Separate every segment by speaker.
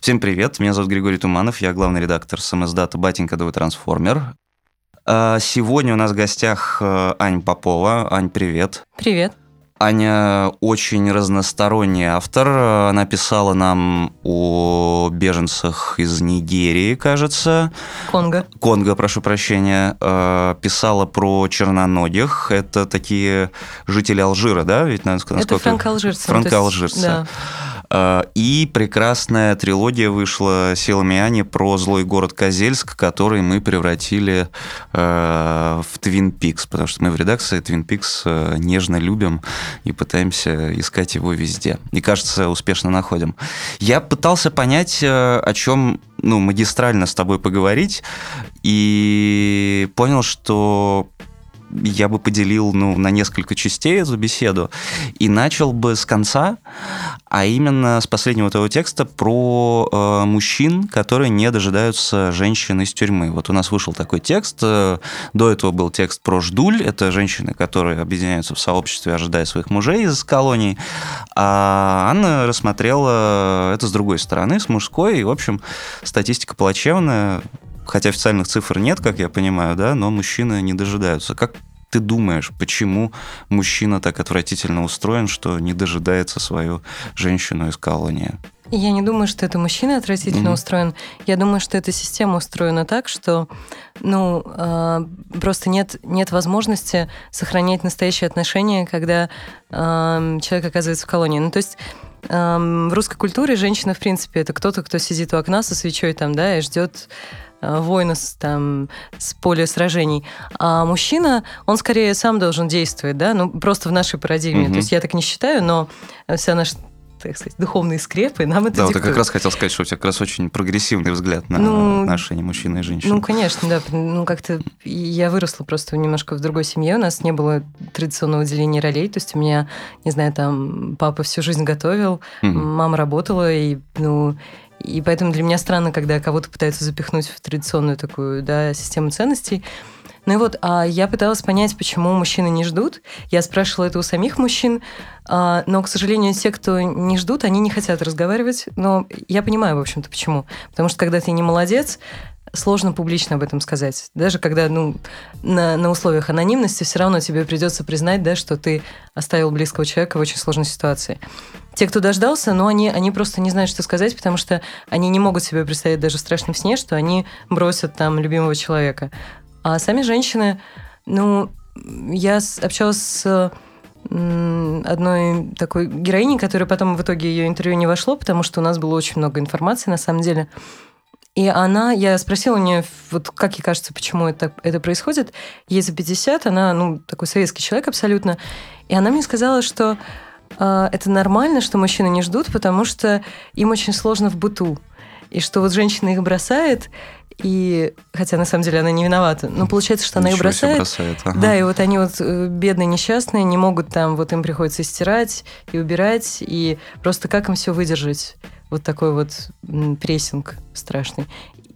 Speaker 1: Всем привет, меня зовут Григорий Туманов, я главный редактор СМС-дата «Батенька ДВ Трансформер». А сегодня у нас в гостях э, Ань Попова. Ань, привет.
Speaker 2: Привет.
Speaker 1: Аня очень разносторонний автор. Она писала нам о беженцах из Нигерии, кажется.
Speaker 2: Конго.
Speaker 1: Конго, прошу прощения. Э, писала про черноногих. Это такие жители Алжира, да?
Speaker 2: Ведь, насколько... Это франко-алжирцы.
Speaker 1: Франко-алжирцы. Да. Э, и прекрасная трилогия вышла силами Ани про злой город Козельск, который мы превратили э, в Твин Пикс, потому что мы в редакции Твин Пикс э, нежно любим и пытаемся искать его везде. И, кажется, успешно находим. Я пытался понять, о чем ну, магистрально с тобой поговорить, и понял, что я бы поделил ну, на несколько частей эту беседу и начал бы с конца, а именно с последнего этого текста про э, мужчин, которые не дожидаются женщин из тюрьмы. Вот у нас вышел такой текст. Э, до этого был текст про ждуль. Это женщины, которые объединяются в сообществе, ожидая своих мужей из колоний. А Анна рассмотрела это с другой стороны, с мужской. И, в общем, статистика плачевная хотя официальных цифр нет, как я понимаю, да, но мужчины не дожидаются. Как ты думаешь, почему мужчина так отвратительно устроен, что не дожидается свою женщину из колонии?
Speaker 2: Я не думаю, что это мужчина отвратительно mm-hmm. устроен. Я думаю, что эта система устроена так, что ну, э, просто нет, нет возможности сохранять настоящие отношения, когда э, человек оказывается в колонии. Ну, то есть в русской культуре женщина, в принципе, это кто-то, кто сидит у окна со свечой там, да, и ждет Э, воина с, там, с поля сражений. А мужчина, он скорее сам должен действовать, да, ну, просто в нашей парадигме. Угу. То есть я так не считаю, но вся наша так сказать, духовные скрепы, нам это
Speaker 1: Да,
Speaker 2: вот
Speaker 1: я как раз хотел сказать, что у тебя как раз очень прогрессивный взгляд на ну, отношения мужчины и женщины.
Speaker 2: Ну, конечно, да. Ну, как-то я выросла просто немножко в другой семье, у нас не было традиционного деления ролей, то есть у меня, не знаю, там папа всю жизнь готовил, угу. мама работала, и, ну, и поэтому для меня странно, когда кого-то пытаются запихнуть в традиционную такую да, систему ценностей. Ну и вот, а я пыталась понять, почему мужчины не ждут. Я спрашивала это у самих мужчин, а, но, к сожалению, те, кто не ждут, они не хотят разговаривать. Но я понимаю, в общем-то, почему. Потому что когда ты не молодец, сложно публично об этом сказать. Даже когда ну, на, на условиях анонимности все равно тебе придется признать, да, что ты оставил близкого человека в очень сложной ситуации. Те, кто дождался, но они, они просто не знают, что сказать, потому что они не могут себе представить даже в страшном сне, что они бросят там любимого человека. А сами женщины, ну, я общалась с одной такой героиней, которая потом в итоге ее интервью не вошло, потому что у нас было очень много информации на самом деле. И она, я спросила у нее, вот как ей кажется, почему это, это происходит. Ей за 50, она, ну, такой советский человек абсолютно. И она мне сказала, что это нормально, что мужчины не ждут, потому что им очень сложно в быту. И что вот женщина их бросает, и хотя на самом деле она не виновата, но получается, что она их бросает.
Speaker 1: бросает ага.
Speaker 2: Да, и вот они вот э, бедные, несчастные, не могут там, вот им приходится стирать и убирать, и просто как им все выдержать? вот такой вот прессинг страшный.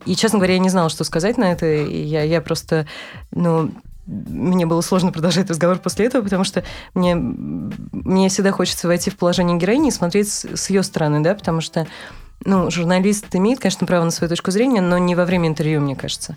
Speaker 2: И, честно говоря, я не знала, что сказать на это. Я, я просто, ну, мне было сложно продолжать разговор после этого, потому что мне, мне всегда хочется войти в положение героини и смотреть с, с ее стороны, да, потому что ну, журналист имеет, конечно, право на свою точку зрения, но не во время интервью, мне кажется.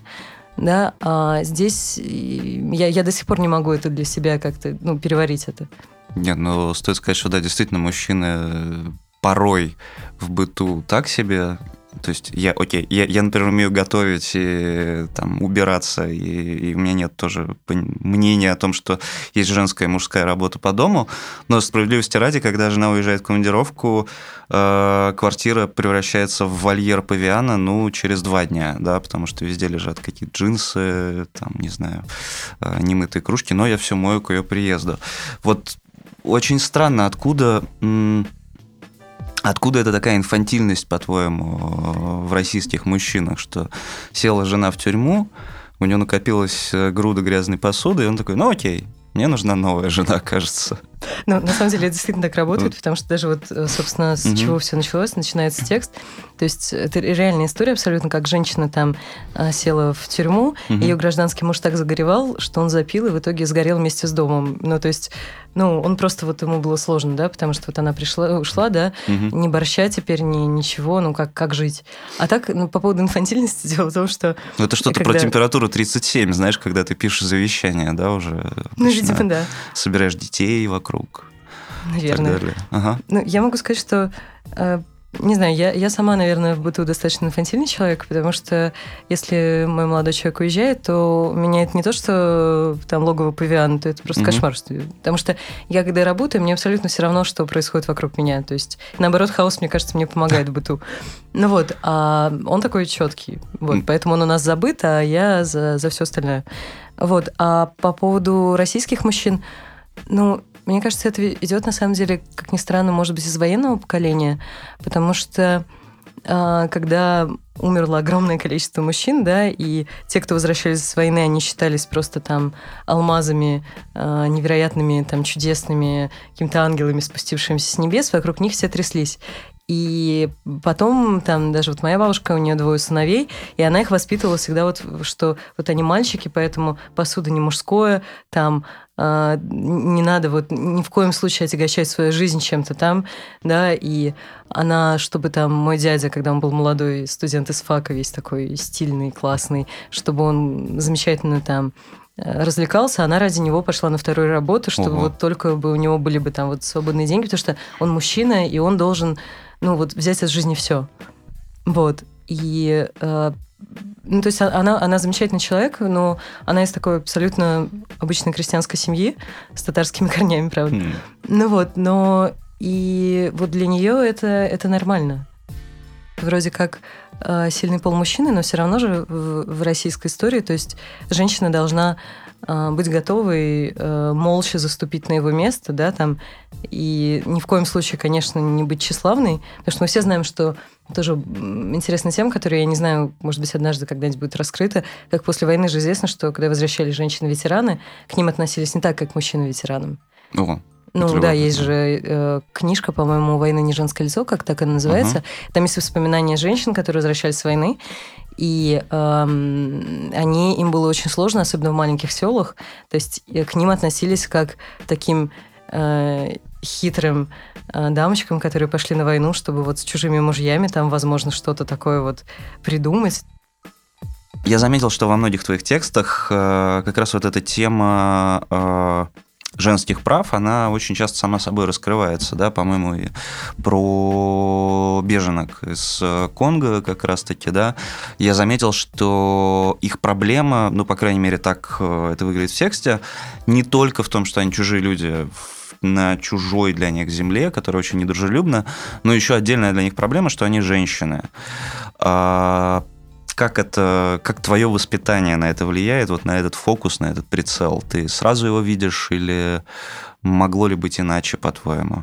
Speaker 2: Да, а здесь я, я до сих пор не могу это для себя как-то ну, переварить это.
Speaker 1: Нет, ну стоит сказать, что да, действительно, мужчины порой в быту так себе. То есть я, окей, я, я, например, умею готовить и там убираться, и, и у меня нет тоже мнения о том, что есть женская и мужская работа по дому, но справедливости ради, когда жена уезжает в командировку, э, квартира превращается в вольер павиана, ну, через два дня, да, потому что везде лежат какие-то джинсы, там, не знаю, э, немытые кружки, но я все мою к ее приезду. Вот очень странно, откуда... Откуда это такая инфантильность, по-твоему, в российских мужчинах, что села жена в тюрьму, у него накопилась э, груда грязной посуды, и он такой, ну окей, мне нужна новая жена, кажется.
Speaker 2: Ну, на самом деле, это действительно так работает, потому что даже вот, э, собственно, с чего все началось, начинается текст. То есть это реальная история абсолютно, как женщина там э, села в тюрьму, ее гражданский муж так загоревал, что он запил и в итоге сгорел вместе с домом. Ну, то есть, ну, он просто вот ему было сложно, да, потому что вот она пришла, ушла, да, ни борща теперь, ни ничего, ну, как, как жить. А так, ну, по поводу инфантильности, дело в том, что...
Speaker 1: Ну, это что-то про температуру 37, знаешь, когда ты пишешь завещание, да, уже?
Speaker 2: Ну, видимо, да.
Speaker 1: Собираешь детей вокруг.
Speaker 2: Наверное. Ага. Ну, я могу сказать, что э, не знаю, я, я сама, наверное, в быту достаточно инфантильный человек, потому что если мой молодой человек уезжает, то у меня это не то, что там логово павиан, то это просто mm-hmm. кошмар. Потому что я, когда работаю, мне абсолютно все равно, что происходит вокруг меня. То есть, наоборот, хаос, мне кажется, мне помогает в быту. Ну вот, а он такой четкий. Вот, mm-hmm. поэтому он у нас забыт, а я за, за все остальное. Вот. А по поводу российских мужчин, ну, мне кажется, это идет на самом деле, как ни странно, может быть, из военного поколения, потому что а, когда умерло огромное количество мужчин, да, и те, кто возвращались с войны, они считались просто там алмазами, а, невероятными, там, чудесными, какими-то ангелами, спустившимися с небес, вокруг них все тряслись. И потом, там, даже вот моя бабушка, у нее двое сыновей, и она их воспитывала всегда вот, что вот они мальчики, поэтому посуда не мужское, там, э, не надо вот ни в коем случае отягощать свою жизнь чем-то там, да, и она, чтобы там мой дядя, когда он был молодой студент из ФАКа, весь такой стильный, классный, чтобы он замечательно там э, развлекался, она ради него пошла на вторую работу, чтобы Ого. вот только бы у него были бы там вот свободные деньги, потому что он мужчина, и он должен ну, вот взять из жизни все. Вот. И э, ну, то есть она, она замечательный человек, но она из такой абсолютно обычной крестьянской семьи с татарскими корнями, правда. Mm. Ну вот, но и вот для нее это, это нормально. Вроде как э, сильный пол мужчины, но все равно же в, в российской истории, то есть женщина должна быть готовой э, молча заступить на его место, да, там, и ни в коем случае, конечно, не быть тщеславной, потому что мы все знаем, что тоже интересная тема, которую я не знаю, может быть, однажды когда-нибудь будет раскрыта, как после войны же известно, что когда возвращались женщины-ветераны, к ним относились не так, как к мужчинам-ветеранам.
Speaker 1: Ого.
Speaker 2: Ну да, есть же э, книжка, по-моему, «Война не женское лицо», как так она называется. Uh-huh. Там есть воспоминания женщин, которые возвращались с войны, и эм, они, им было очень сложно, особенно в маленьких селах. То есть э, к ним относились как таким э, хитрым э, дамочкам, которые пошли на войну, чтобы вот с чужими мужьями там, возможно, что-то такое вот придумать.
Speaker 1: Я заметил, что во многих твоих текстах э, как раз вот эта тема э, женских прав, она очень часто сама собой раскрывается, да, по-моему, про беженок из Конго как раз-таки, да, я заметил, что их проблема, ну, по крайней мере, так э, это выглядит в тексте, не только в том, что они чужие люди на чужой для них земле, которая очень недружелюбна, но еще отдельная для них проблема, что они женщины. Как это, как твое воспитание на это влияет, вот на этот фокус, на этот прицел? Ты сразу его видишь или могло ли быть иначе, по-твоему?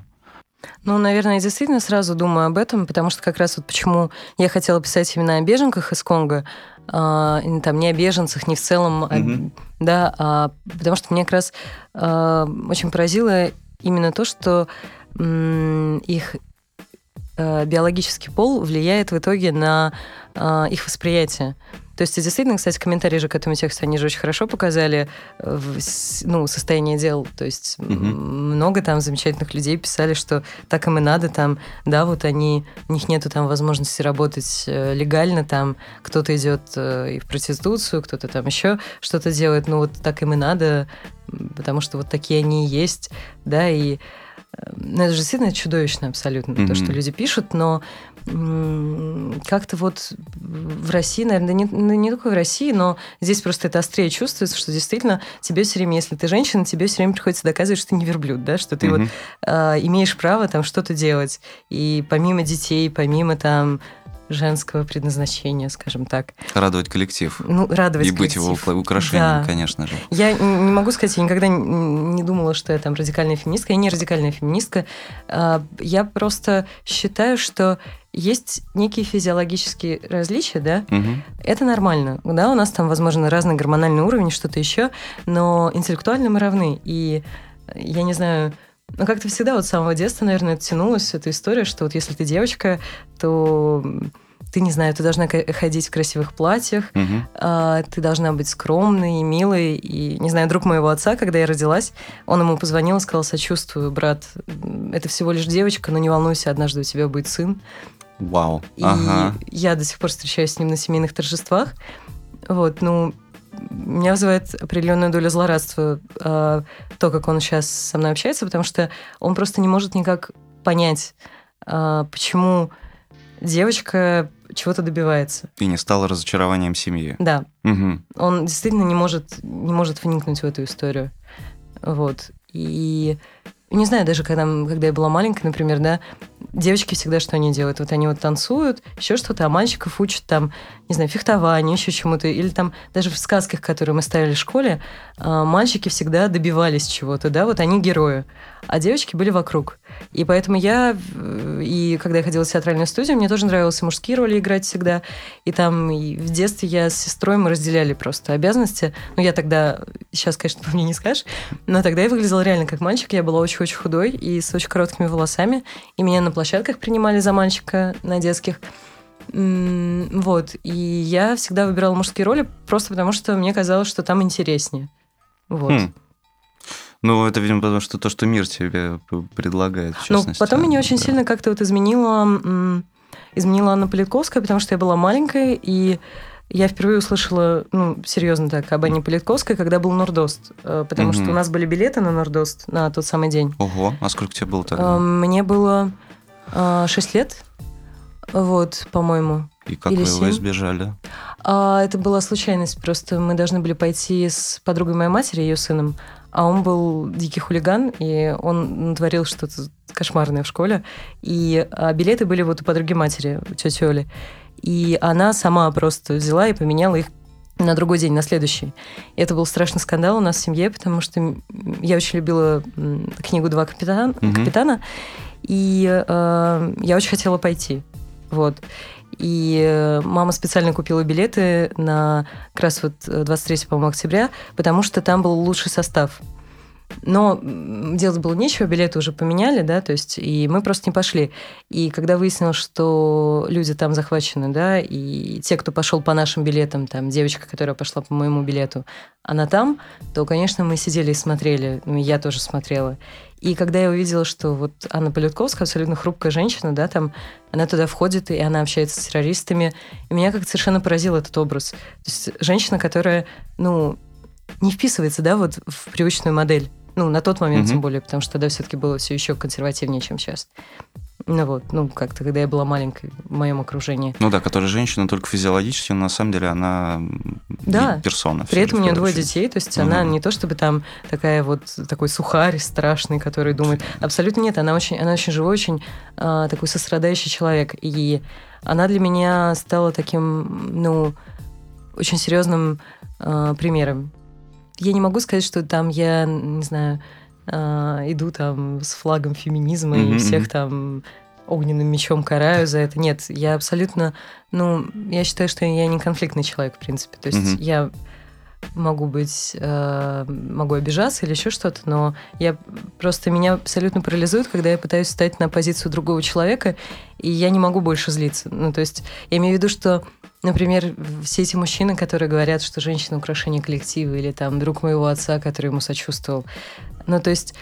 Speaker 2: Ну, наверное, я действительно сразу думаю об этом, потому что как раз вот почему я хотела писать именно о беженках из Конго, а, там не о беженцах, не в целом, mm-hmm. а, да, а, потому что мне как раз а, очень поразило именно то, что их биологический пол влияет в итоге на а, их восприятие. То есть, действительно, кстати, комментарии же к этому тексту, они же очень хорошо показали э, ну, состояние дел. То есть угу. много там замечательных людей писали, что так им и надо там, да, вот они, у них нету там возможности работать э, легально, там кто-то идет э, и в проституцию, кто-то там еще что-то делает, ну вот так им и надо, потому что вот такие они и есть, да, и ну, это же действительно чудовищно абсолютно, mm-hmm. то, что люди пишут, но как-то вот в России, наверное, не, ну, не только в России, но здесь просто это острее чувствуется, что действительно тебе все время, если ты женщина, тебе все время приходится доказывать, что ты не верблюд, да, что ты mm-hmm. вот э, имеешь право там что-то делать. И помимо детей, помимо там женского предназначения, скажем так.
Speaker 1: Радовать коллектив.
Speaker 2: Ну, радовать
Speaker 1: И
Speaker 2: коллектив.
Speaker 1: быть его украшением, да. конечно же.
Speaker 2: Я не могу сказать, я никогда не думала, что я там радикальная феминистка. Я не радикальная феминистка. А, я просто считаю, что есть некие физиологические различия, да, угу. это нормально. Да, у нас там, возможно, разный гормональный уровень, что-то еще, но интеллектуально мы равны. И я не знаю, ну, как-то всегда вот с самого детства, наверное, тянулась эта история, что вот если ты девочка, то ты, не знаю, ты должна ходить в красивых платьях, угу. а, ты должна быть скромной и милой. И, не знаю, друг моего отца, когда я родилась, он ему позвонил и сказал, сочувствую, брат, это всего лишь девочка, но не волнуйся, однажды у тебя будет сын.
Speaker 1: Вау.
Speaker 2: И ага. я до сих пор встречаюсь с ним на семейных торжествах. Вот, ну, меня вызывает определенную долю злорадства э, то, как он сейчас со мной общается, потому что он просто не может никак понять, э, почему девочка чего-то добивается.
Speaker 1: И не стало разочарованием семьи.
Speaker 2: Да.
Speaker 1: Угу.
Speaker 2: Он действительно не может, не может вникнуть в эту историю. Вот. И не знаю, даже когда, когда я была маленькая, например, да, девочки всегда что они делают? Вот они вот танцуют, еще что-то, а мальчиков учат там, не знаю, фехтованию, еще чему-то. Или там даже в сказках, которые мы ставили в школе, а, мальчики всегда добивались чего-то, да, вот они герои, а девочки были вокруг. И поэтому я, и когда я ходила в театральную студию, мне тоже нравилось мужские роли играть всегда. И там и в детстве я с сестрой, мы разделяли просто обязанности. Ну, я тогда, сейчас, конечно, по мне не скажешь, но тогда я выглядела реально как мальчик. Я была очень-очень худой и с очень короткими волосами. И меня на площадках принимали за мальчика на детских. Вот. И я всегда выбирала мужские роли просто потому, что мне казалось, что там интереснее. Вот. Хм.
Speaker 1: Ну, это, видимо, потому что то, что мир тебе предлагает, в
Speaker 2: Ну, потом меня очень сильно как-то вот изменила, изменила Анна Политковская, потому что я была маленькая, и я впервые услышала, ну, серьезно так, об Анне Политковской, когда был Нордост, э, потому угу. что у нас были билеты на Нордост на тот самый день.
Speaker 1: Ого, а сколько тебе было тогда?
Speaker 2: Э, мне было 6 лет, вот, по-моему.
Speaker 1: И как Или вы 7. его избежали?
Speaker 2: А, это была случайность, просто мы должны были пойти с подругой моей матери, ее сыном, а он был дикий хулиган, и он натворил что-то кошмарное в школе. И а билеты были вот у подруги матери, у тети Оли. И она сама просто взяла и поменяла их на другой день, на следующий. И это был страшный скандал у нас в семье, потому что я очень любила книгу «Два капитана», угу. капитана и э, я очень хотела пойти. Вот. И э, мама специально купила билеты на как раз вот 23, э, по-моему, октября, потому что там был лучший состав. Но делать было нечего, билеты уже поменяли, да, то есть, и мы просто не пошли. И когда выяснилось, что люди там захвачены, да, и те, кто пошел по нашим билетам, там, девочка, которая пошла по моему билету, она там, то, конечно, мы сидели и смотрели, ну, я тоже смотрела. И когда я увидела, что вот Анна Политковская, абсолютно хрупкая женщина, да, там, она туда входит, и она общается с террористами, и меня как-то совершенно поразил этот образ. То есть женщина, которая, ну, не вписывается, да, вот в привычную модель. Ну, на тот момент, mm-hmm. тем более, потому что тогда все-таки было все еще консервативнее, чем сейчас. Ну вот, ну как-то, когда я была маленькой в моем окружении.
Speaker 1: Ну да, которая женщина только физиологически, но на самом деле она
Speaker 2: да.
Speaker 1: персона.
Speaker 2: При этом у нее двое детей, то есть угу. она не то чтобы там такая вот такой сухарь страшный, который думает. Абсолютно нет, она очень, она очень живой, очень а, такой сострадающий человек. И она для меня стала таким, ну, очень серьезным а, примером. Я не могу сказать, что там я, не знаю, а, иду там с флагом феминизма mm-hmm. и всех там огненным мечом караю за это. Нет, я абсолютно, ну, я считаю, что я не конфликтный человек, в принципе. То есть mm-hmm. я могу быть, э, могу обижаться или еще что-то, но я просто меня абсолютно парализует, когда я пытаюсь встать на позицию другого человека, и я не могу больше злиться. Ну, то есть я имею в виду, что Например, все эти мужчины, которые говорят, что женщина украшение коллектива, или там друг моего отца, который ему сочувствовал. Ну, то есть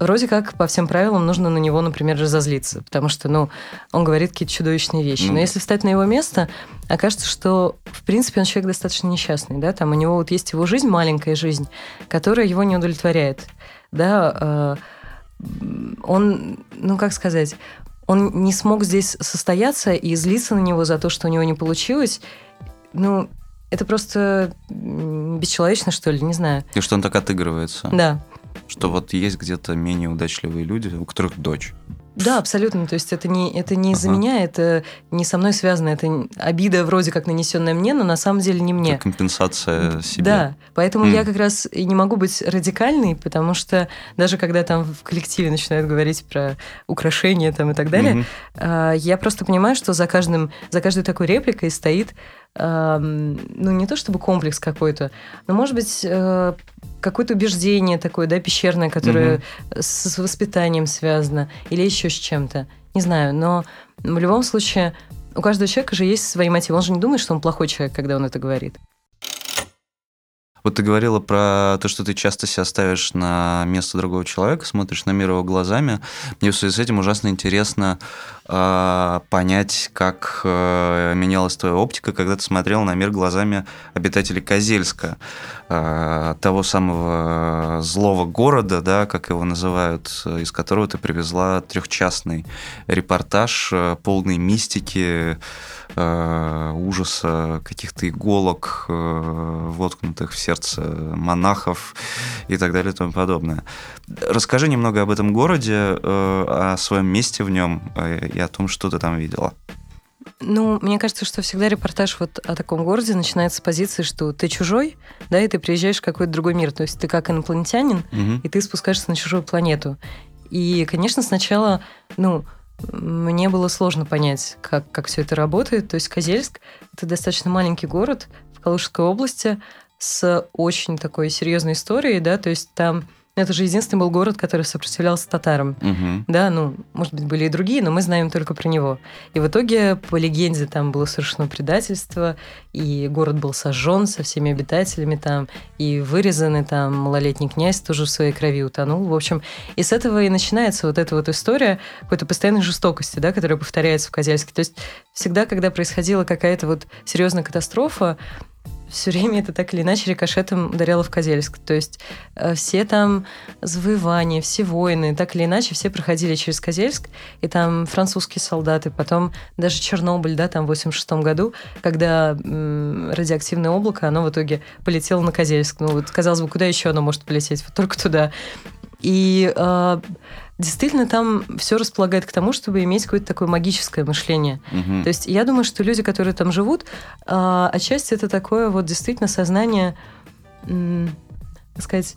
Speaker 2: вроде как по всем правилам нужно на него, например, разозлиться, потому что, ну, он говорит какие-то чудовищные вещи. Но если встать на его место, окажется, что, принципе, он человек достаточно несчастный, да, там у него вот есть его жизнь, маленькая жизнь, которая его не удовлетворяет, да, э, он, ну, как сказать, он не смог здесь состояться и злиться на него за то, что у него не получилось. Ну, это просто бесчеловечно, что ли, не знаю.
Speaker 1: И что он так отыгрывается.
Speaker 2: Да.
Speaker 1: Что вот есть где-то менее удачливые люди, у которых дочь.
Speaker 2: Да, абсолютно. То есть это не, это не из-за ага. меня, это не со мной связано. Это обида вроде как нанесенная мне, но на самом деле не мне.
Speaker 1: Это компенсация себе.
Speaker 2: Да, поэтому mm. я как раз и не могу быть радикальной, потому что даже когда там в коллективе начинают говорить про украшения там и так далее, mm-hmm. я просто понимаю, что за, каждым, за каждой такой репликой стоит ну, не то чтобы комплекс какой-то, но, может быть, э, какое-то убеждение такое, да, пещерное, которое угу. с воспитанием связано или еще с чем-то. Не знаю, но в любом случае у каждого человека же есть свои мотивы. Он же не думает, что он плохой человек, когда он это говорит.
Speaker 1: Вот ты говорила про то, что ты часто себя ставишь на место другого человека, смотришь на мир его глазами. Мне в связи с этим ужасно интересно э, понять, как э, менялась твоя оптика, когда ты смотрел на мир глазами обитателей Козельска, э, того самого злого города, да, как его называют, из которого ты привезла трехчастный репортаж, э, полный мистики, э, ужаса, каких-то иголок, э, воткнутых в сердце монахов и так далее и тому подобное. Расскажи немного об этом городе, э, о своем месте в нем э, и о том, что ты там видела.
Speaker 2: Ну, мне кажется, что всегда репортаж вот о таком городе начинается с позиции, что ты чужой, да, и ты приезжаешь в какой-то другой мир. То есть ты как инопланетянин, угу. и ты спускаешься на чужую планету. И, конечно, сначала, ну, мне было сложно понять, как, как все это работает. То есть Козельск – это достаточно маленький город в Калужской области с очень такой серьезной историей, да, то есть там это же единственный был город, который сопротивлялся татарам. Угу. Да, ну, может быть, были и другие, но мы знаем только про него. И в итоге, по легенде, там было совершено предательство, и город был сожжен со всеми обитателями там, и вырезанный там малолетний князь тоже в своей крови утонул. В общем, и с этого и начинается вот эта вот история какой-то постоянной жестокости, да, которая повторяется в Козельске. То есть всегда, когда происходила какая-то вот серьезная катастрофа, все время это так или иначе рикошетом ударяло в Козельск. То есть э, все там завоевания, все войны, так или иначе, все проходили через Козельск, и там французские солдаты, потом даже Чернобыль, да, там в 86 году, когда м, радиоактивное облако, оно в итоге полетело на Козельск. Ну вот, казалось бы, куда еще оно может полететь? Вот только туда. И э, действительно там все располагает к тому, чтобы иметь какое-то такое магическое мышление. Угу. То есть я думаю, что люди, которые там живут, э, отчасти это такое вот действительно сознание, так сказать,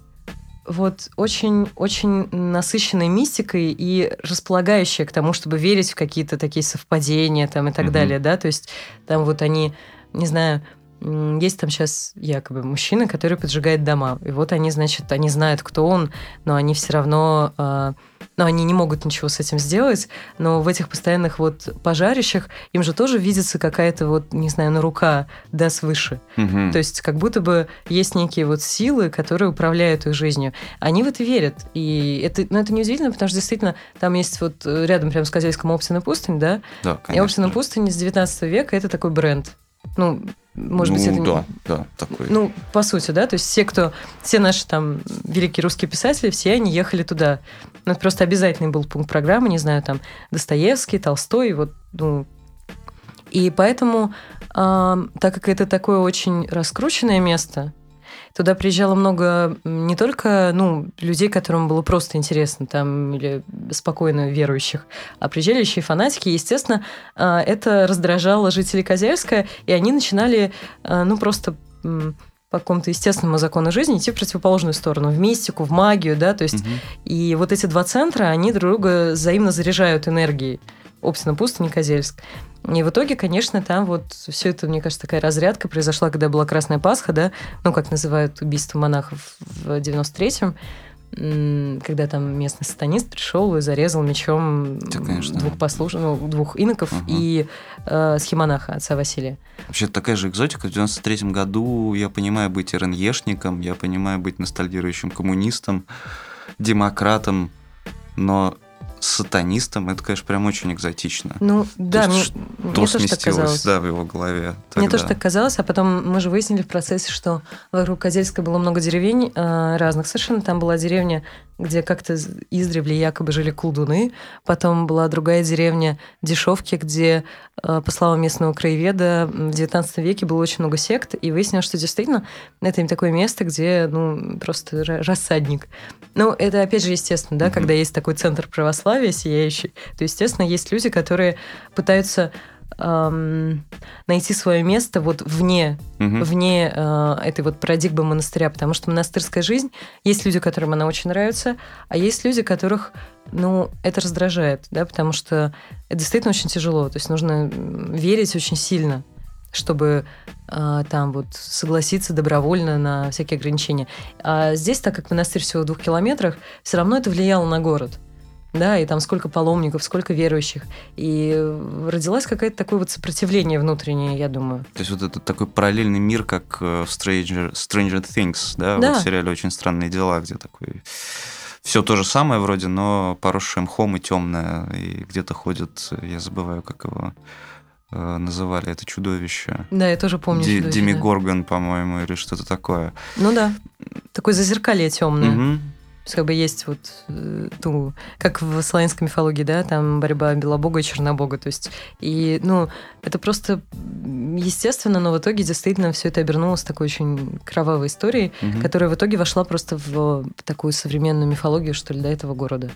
Speaker 2: вот очень-очень насыщенной мистикой и располагающая к тому, чтобы верить в какие-то такие совпадения там и так угу. далее, да, то есть там вот они, не знаю, есть там сейчас якобы мужчина, который поджигает дома. И вот они, значит, они знают, кто он, но они все равно... Э, но они не могут ничего с этим сделать, но в этих постоянных вот пожарищах им же тоже видится какая-то вот, не знаю, на рука, да, свыше. Угу. То есть как будто бы есть некие вот силы, которые управляют их жизнью. Они в это верят. И это, ну, это неудивительно, потому что действительно там есть вот рядом прям с Козельском Оптина пустынь, да?
Speaker 1: Да, конечно. И
Speaker 2: Оптина пустынь с 19 века – это такой бренд. Ну, может
Speaker 1: ну,
Speaker 2: быть, это
Speaker 1: да, да, такой.
Speaker 2: Ну, по сути, да, то есть все, кто, все наши там великие русские писатели, все они ехали туда. Ну, это просто обязательный был пункт программы, не знаю, там Достоевский, Толстой, вот, ну, и поэтому, э, так как это такое очень раскрученное место, Туда приезжало много не только ну, людей, которым было просто интересно, там, или спокойно верующих, а приезжали еще и фанатики. И, естественно, а, это раздражало жителей Козельска, и они начинали, а, ну, просто по какому-то естественному закону жизни идти в противоположную сторону, в мистику, в магию, да, то есть угу. и вот эти два центра, они друг друга взаимно заряжают энергией. Оптина, Пустынь, Козельск. И в итоге, конечно, там вот все это, мне кажется, такая разрядка произошла, когда была Красная Пасха, да, ну, как называют убийство монахов в 93-м, когда там местный сатанист пришел и зарезал мечом да, двух послуж... ну, двух иноков угу. и э, схемонаха отца Василия.
Speaker 1: Вообще такая же экзотика. В 93 году я понимаю быть РНЕшником, я понимаю быть ностальгирующим коммунистом, демократом, но сатанистом, это, конечно, прям очень экзотично.
Speaker 2: Ну, да, мне, что мне
Speaker 1: тоже
Speaker 2: так казалось.
Speaker 1: да, в его голове.
Speaker 2: Тогда. Мне тоже так казалось, а потом мы же выяснили в процессе, что вокруг Козельска было много деревень э, разных совершенно. Там была деревня где как-то издревле якобы жили колдуны. Потом была другая деревня Дешевки, где, э, по словам местного краеведа, в XIX веке было очень много сект, и выяснилось, что действительно это не такое место, где ну, просто рассадник. Ну, это, опять же, естественно, да, mm-hmm. когда есть такой центр православия сияющий, то, естественно, есть люди, которые пытаются эм, найти свое место вот вне, угу. вне э, этой вот парадигмы монастыря, потому что монастырская жизнь, есть люди, которым она очень нравится, а есть люди, которых, ну, это раздражает, да, потому что это действительно очень тяжело, то есть нужно верить очень сильно, чтобы а, там вот согласиться добровольно на всякие ограничения. А здесь, так как монастырь всего в двух километрах, все равно это влияло на город да, и там сколько паломников, сколько верующих. И родилось какое-то такое вот сопротивление внутреннее, я думаю.
Speaker 1: То есть вот это такой параллельный мир, как э, в Stranger, Stranger Things, да, да. вот в сериале «Очень странные дела», где такой все то же самое вроде, но поросшее мхом и темное, и где-то ходит, я забываю, как его э, называли это чудовище.
Speaker 2: Да, я тоже помню. Ди-
Speaker 1: Дими да. Горган, по-моему, или что-то такое.
Speaker 2: Ну да. Такое зазеркалье темное. Угу. То есть, как бы есть вот, э, ну, как в славянской мифологии, да, там борьба Белобога и Чернобога. То есть, и, ну, это просто естественно, но в итоге действительно все это обернулось такой очень кровавой историей, угу. которая в итоге вошла просто в такую современную мифологию, что ли, до этого города.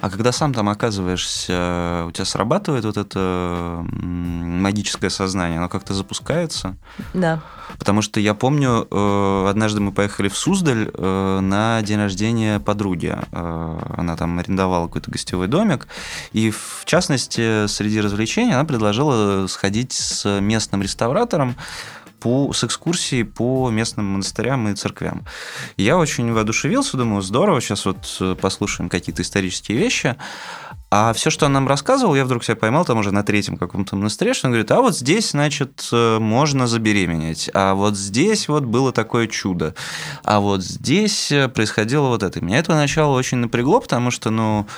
Speaker 1: А когда сам там оказываешься, у тебя срабатывает вот это магическое сознание, оно как-то запускается?
Speaker 2: Да.
Speaker 1: Потому что я помню, э, однажды мы поехали в Суздаль э, на день рождения подруги. Э, она там арендовала какой-то гостевой домик. И, в частности, среди развлечений она предложила сходить с местным реставратором по, с экскурсией по местным монастырям и церквям. Я очень воодушевился, думаю, здорово, сейчас вот послушаем какие-то исторические вещи. А все, что он нам рассказывал, я вдруг себя поймал там уже на третьем каком-то монастыре, что он говорит, а вот здесь, значит, э, можно забеременеть, а вот здесь вот было такое чудо, а вот здесь э, происходило вот это. Меня это поначалу очень напрягло, потому что, ну,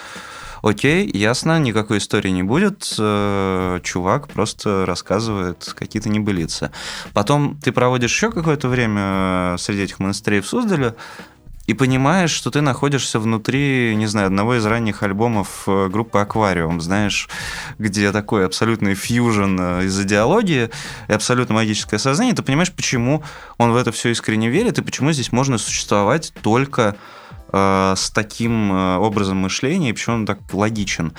Speaker 1: окей, ясно, никакой истории не будет, э, чувак просто рассказывает какие-то небылицы. Потом ты проводишь еще какое-то время среди этих монастырей в Суздале, и понимаешь, что ты находишься внутри, не знаю, одного из ранних альбомов э, группы «Аквариум», знаешь, где такой абсолютный фьюжн э, из идеологии и абсолютно магическое сознание, ты понимаешь, почему он в это все искренне верит и почему здесь можно существовать только э, с таким образом мышления, и почему он так логичен.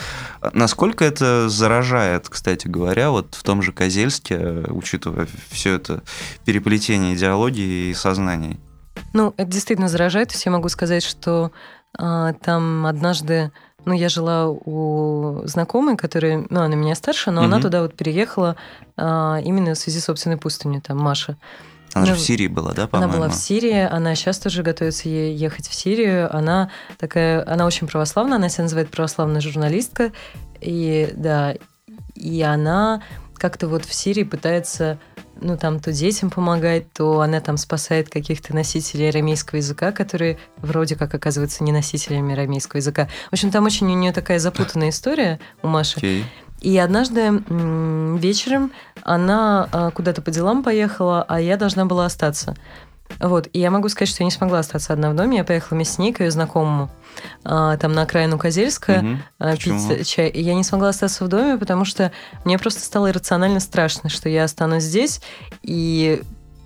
Speaker 1: Насколько это заражает, кстати говоря, вот в том же Козельске, учитывая все это переплетение идеологии и сознаний?
Speaker 2: Ну, это действительно заражает. Все могу сказать, что а, там однажды, ну, я жила у знакомой, которая, ну, она меня старше, но угу. она туда вот переехала а, именно в связи с собственной пустыней, там, Маша.
Speaker 1: Она ну, же в Сирии была, да,
Speaker 2: по-моему? Она была в Сирии, она сейчас тоже готовится ехать в Сирию. Она такая, она очень православная, она себя называет православная журналистка. И да, и она как-то вот в Сирии пытается ну, там то детям помогать, то она там спасает каких-то носителей арамейского языка, которые вроде как оказываются не носителями арамейского языка. В общем, там очень у нее такая запутанная история у Маши. Okay. И однажды вечером она а, куда-то по делам поехала, а я должна была остаться. Вот, и я могу сказать, что я не смогла остаться одна в доме. Я поехала вместе с ней к ее знакомому, а, там на окраину Козельска, угу. пить чай. И я не смогла остаться в доме, потому что мне просто стало иррационально страшно, что я останусь здесь, и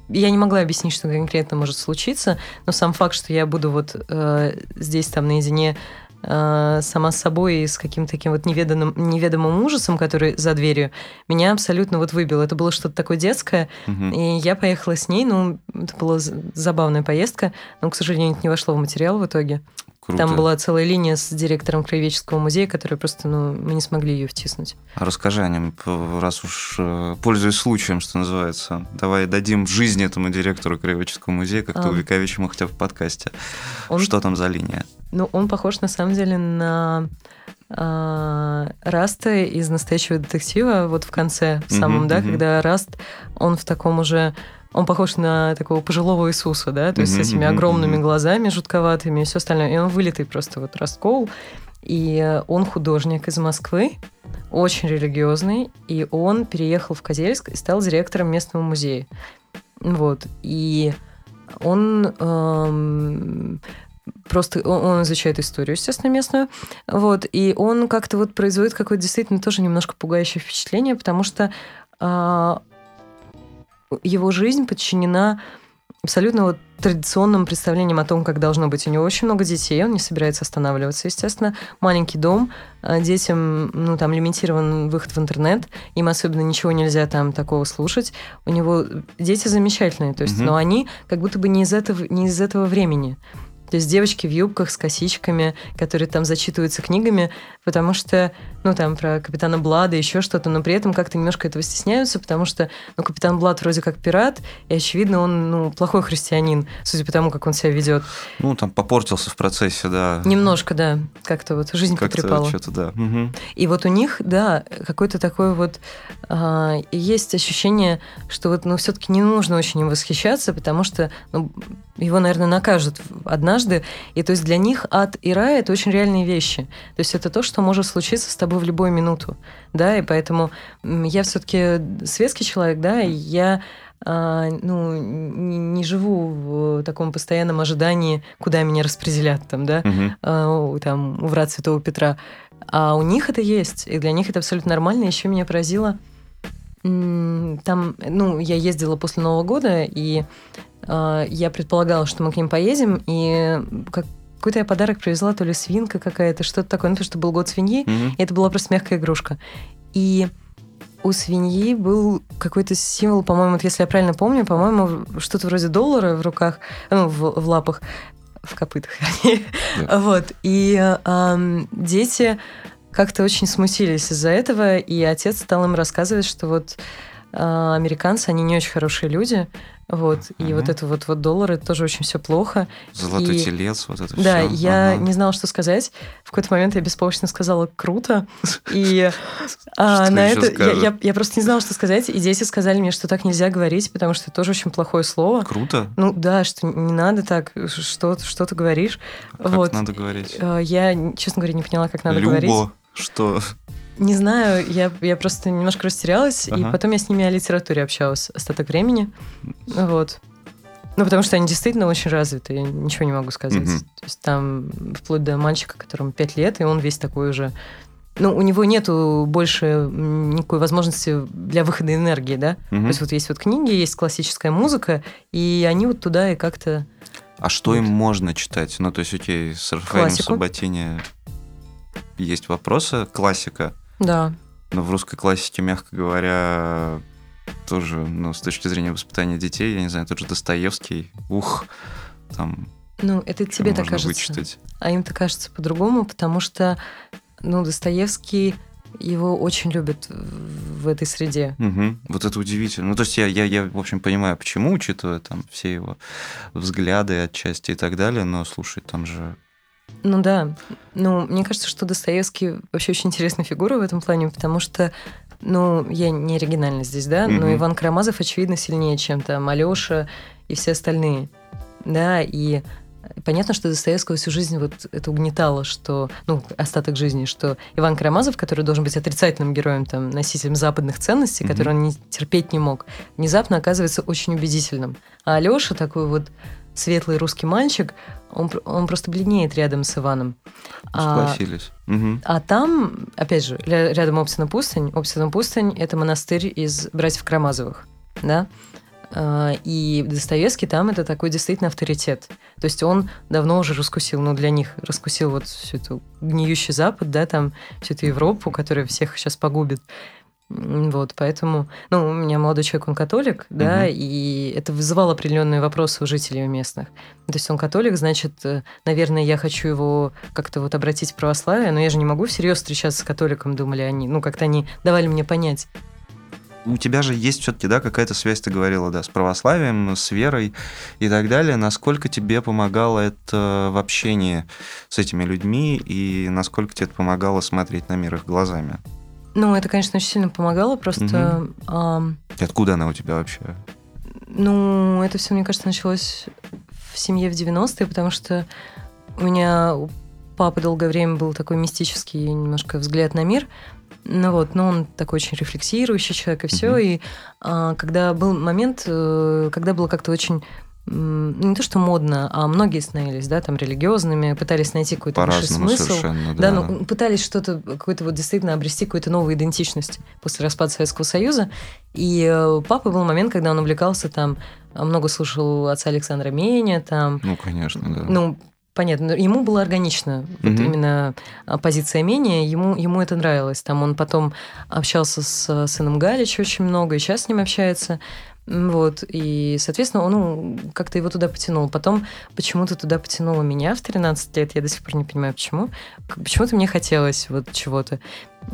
Speaker 2: я не могла объяснить, что конкретно может случиться, но сам факт, что я буду вот э, здесь там наедине сама с собой и с каким-то таким вот неведомым, неведомым ужасом, который за дверью, меня абсолютно вот выбил. Это было что-то такое детское, угу. и я поехала с ней, ну, это была забавная поездка, но, к сожалению, это не вошло в материал в итоге. Круто. Там была целая линия с директором Краеведческого музея, которая просто, ну, мы не смогли ее втиснуть.
Speaker 1: А расскажи о нем, раз уж э, пользуясь случаем, что называется. Давай дадим жизнь этому директору Краеведческого музея, как-то а. увековечим хотя бы в подкасте. Он... Что там за линия?
Speaker 2: Ну, он похож на самом деле на э, Раста из настоящего детектива, вот в конце, в самом, uh-huh, да, uh-huh. когда Раст, он в таком уже он похож на такого пожилого Иисуса, да, то есть mm-hmm, с этими огромными mm-hmm. глазами жутковатыми и все остальное. И он вылитый просто вот Раст Коул. И он художник из Москвы, очень религиозный, и он переехал в Козельск и стал директором местного музея. Вот. И он эм, просто он, изучает историю, естественно, местную, вот, и он как-то вот производит какое-то действительно тоже немножко пугающее впечатление, потому что э, его жизнь подчинена абсолютно вот традиционным представлением о том, как должно быть. У него очень много детей, он не собирается останавливаться. Естественно, маленький дом, а детям, ну, там, лимитирован выход в интернет, им особенно ничего нельзя там такого слушать. У него дети замечательные, то есть, угу. но они как будто бы не из этого, не из этого времени. То есть девочки в юбках с косичками, которые там зачитываются книгами, потому что, ну, там, про капитана Блада, еще что-то, но при этом как-то немножко этого стесняются, потому что, ну, капитан Блад вроде как пират, и, очевидно, он, ну, плохой христианин, судя по тому, как он себя ведет.
Speaker 1: Ну, там попортился в процессе, да.
Speaker 2: Немножко, да, как-то вот жизнь
Speaker 1: как
Speaker 2: потрепала.
Speaker 1: Что-то, да. Угу.
Speaker 2: И вот у них, да, какой-то такой вот а, есть ощущение, что вот, ну, все-таки не нужно очень им восхищаться, потому что ну, его, наверное, накажут однажды. И то есть для них ад и рай это очень реальные вещи. То есть это то, что может случиться с тобой в любую минуту. Да, и поэтому я все-таки светский человек, да, и я а, ну, не, не живу в таком постоянном ожидании, куда меня распределят там, да, угу. а, там, у врат Святого Петра. А у них это есть, и для них это абсолютно нормально. Еще меня поразило, там, ну, я ездила после Нового года, и я предполагала, что мы к ним поедем, и как какой-то я подарок привезла, то ли свинка какая-то, что-то такое, ну, потому что был год свиньи, mm-hmm. и это была просто мягкая игрушка. И у свиньи был какой-то символ, по-моему, вот если я правильно помню, по-моему, что-то вроде доллара в руках, ну, в, в лапах, в копытах, yeah. Вот. И э, дети как-то очень смутились из-за этого, и отец стал им рассказывать, что вот э, американцы, они не очень хорошие люди, вот, и угу. вот это вот, вот доллар, это тоже очень все плохо.
Speaker 1: Золотой
Speaker 2: и,
Speaker 1: телец, вот это
Speaker 2: Да,
Speaker 1: все.
Speaker 2: я ага. не знала, что сказать. В какой-то момент я беспомощно сказала «круто», и а, на это я, я просто не знала, что сказать, и дети сказали мне, что так нельзя говорить, потому что это тоже очень плохое слово.
Speaker 1: Круто?
Speaker 2: Ну да, что не надо так, что, что ты говоришь.
Speaker 1: Как вот. надо говорить?
Speaker 2: А, я, честно говоря, не поняла, как надо
Speaker 1: Любо.
Speaker 2: говорить.
Speaker 1: Что?
Speaker 2: Не знаю, я, я просто немножко растерялась, ага. и потом я с ними о литературе общалась остаток времени. Вот. Ну, потому что они действительно очень развиты, я ничего не могу сказать. Угу. То есть там вплоть до мальчика, которому 5 лет, и он весь такой уже... Ну, у него нету больше никакой возможности для выхода энергии, да? Угу. То есть вот есть вот книги, есть классическая музыка, и они вот туда и как-то...
Speaker 1: А что вот. им можно читать? Ну, то есть, окей, с Рафаэлем Сабатини есть вопросы, классика.
Speaker 2: Да.
Speaker 1: Но в русской классике, мягко говоря, тоже, ну, с точки зрения воспитания детей, я не знаю, тот же Достоевский, ух, там...
Speaker 2: Ну, это тебе так кажется.
Speaker 1: Вычитать.
Speaker 2: А им-то кажется по-другому, потому что, ну, Достоевский его очень любят в этой среде.
Speaker 1: Угу. Вот это удивительно. Ну, то есть я, я, я, в общем, понимаю, почему, учитывая там все его взгляды отчасти и так далее, но, слушай, там же
Speaker 2: ну да. Ну, мне кажется, что Достоевский вообще очень интересная фигура в этом плане, потому что ну, я не оригинальна здесь, да, mm-hmm. но Иван Карамазов, очевидно, сильнее, чем там Алёша и все остальные. Да, и понятно, что Достоевского всю жизнь вот это угнетало, что, ну, остаток жизни, что Иван Карамазов, который должен быть отрицательным героем, там, носителем западных ценностей, mm-hmm. который он не терпеть не мог, внезапно оказывается очень убедительным. А Алёша такой вот светлый русский мальчик, он, он просто бледнеет рядом с Иваном.
Speaker 1: Согласились.
Speaker 2: А, угу. а там, опять же, рядом Оптина пустынь. Оптина пустынь – это монастырь из братьев Карамазовых. Да? А, и Достоевский там это такой действительно авторитет. То есть он давно уже раскусил, ну, для них раскусил вот всю эту гниющий Запад, да, там, всю эту Европу, которая всех сейчас погубит. Вот, поэтому, ну, у меня молодой человек, он католик, да, угу. и это вызывало определенные вопросы у жителей местных. То есть он католик, значит, э, наверное, я хочу его как-то вот обратить в православие, но я же не могу всерьез встречаться с католиком, думали они. Ну, как-то они давали мне понять.
Speaker 1: У тебя же есть все-таки, да, какая-то связь, ты говорила, да, с православием, с верой и так далее. Насколько тебе помогало это в общении с этими людьми и насколько тебе это помогало смотреть на мир их глазами?
Speaker 2: Ну, это, конечно, очень сильно помогало, просто... Угу. А...
Speaker 1: Откуда она у тебя вообще?
Speaker 2: Ну, это все, мне кажется, началось в семье в 90-е, потому что у меня у папы долгое время был такой мистический немножко взгляд на мир. Ну вот, но он такой очень рефлексирующий человек и все. Угу. И а, когда был момент, э, когда было как-то очень не то что модно, а многие становились, да, там религиозными, пытались найти какой-то высший смысл.
Speaker 1: Да,
Speaker 2: да ну, пытались что-то, какой-то вот действительно обрести какую-то новую идентичность после распада Советского Союза. И э, папа был момент, когда он увлекался там, много слушал отца Александра Меня, там.
Speaker 1: Ну, конечно, да.
Speaker 2: Ну, Понятно, ему было органично, mm-hmm. вот именно а, позиция менее, ему, ему это нравилось. Там он потом общался с сыном Галич очень много, и сейчас с ним общается. Вот, и, соответственно, он ну, как-то его туда потянул. Потом почему-то туда потянуло меня в 13 лет, я до сих пор не понимаю, почему. Почему-то мне хотелось вот чего-то.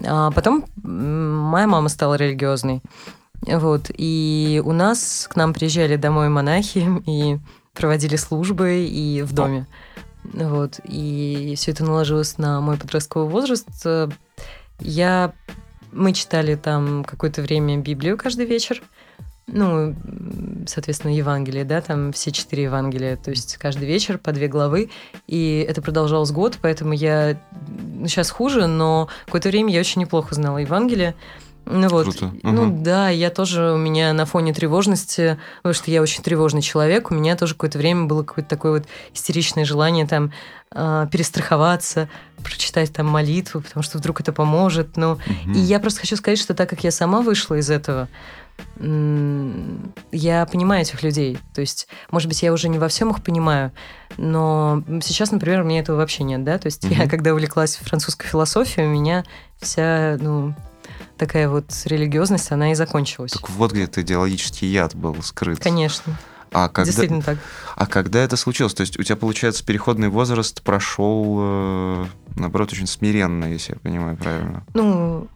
Speaker 2: А потом моя мама стала религиозной. Вот, и у нас к нам приезжали домой монахи и проводили службы и в доме. Вот, и все это наложилось на мой подростковый возраст. Я... Мы читали там какое-то время Библию каждый вечер ну, соответственно, Евангелие, да, там все четыре Евангелия, то есть каждый вечер по две главы, и это продолжалось год, поэтому я ну, сейчас хуже, но какое-то время я очень неплохо знала Евангелие. Ну вот, Круто. ну угу. да, я тоже у меня на фоне тревожности, потому что я очень тревожный человек, у меня тоже какое-то время было какое-то такое вот истеричное желание там э, перестраховаться, прочитать там молитву, потому что вдруг это поможет. Ну, угу. и я просто хочу сказать, что так как я сама вышла из этого, я понимаю этих людей. То есть, может быть, я уже не во всем их понимаю, но сейчас, например, у меня этого вообще нет, да. То есть, mm-hmm. я когда увлеклась французской философией, у меня вся, ну, такая вот религиозность, она и закончилась.
Speaker 1: Так вот где ты идеологический яд был скрыт.
Speaker 2: Конечно.
Speaker 1: А когда,
Speaker 2: Действительно так.
Speaker 1: А когда это случилось? То есть у тебя, получается, переходный возраст прошел, э, наоборот, очень смиренно, если я понимаю правильно.
Speaker 2: Ну,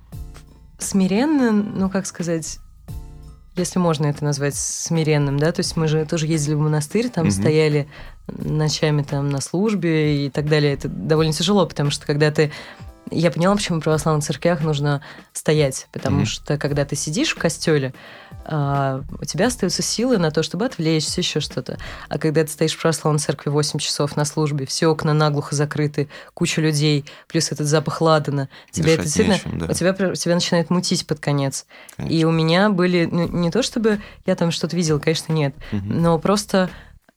Speaker 2: смиренно, ну, как сказать, если можно это назвать смиренным, да, то есть мы же тоже ездили в монастырь, там угу. стояли ночами там на службе и так далее. Это довольно тяжело, потому что когда ты я поняла, почему в православных церквях нужно стоять, потому mm-hmm. что когда ты сидишь в костеле, а, у тебя остаются силы на то, чтобы отвлечься, еще что-то. А когда ты стоишь в православной церкви 8 часов на службе, все окна наглухо закрыты, куча людей, плюс этот запах ладана, тебя это действительно, нечем, да. у тебя, тебя начинает мутить под конец. Конечно. И у меня были, ну, не то чтобы я там что-то видела, конечно, нет, угу. но просто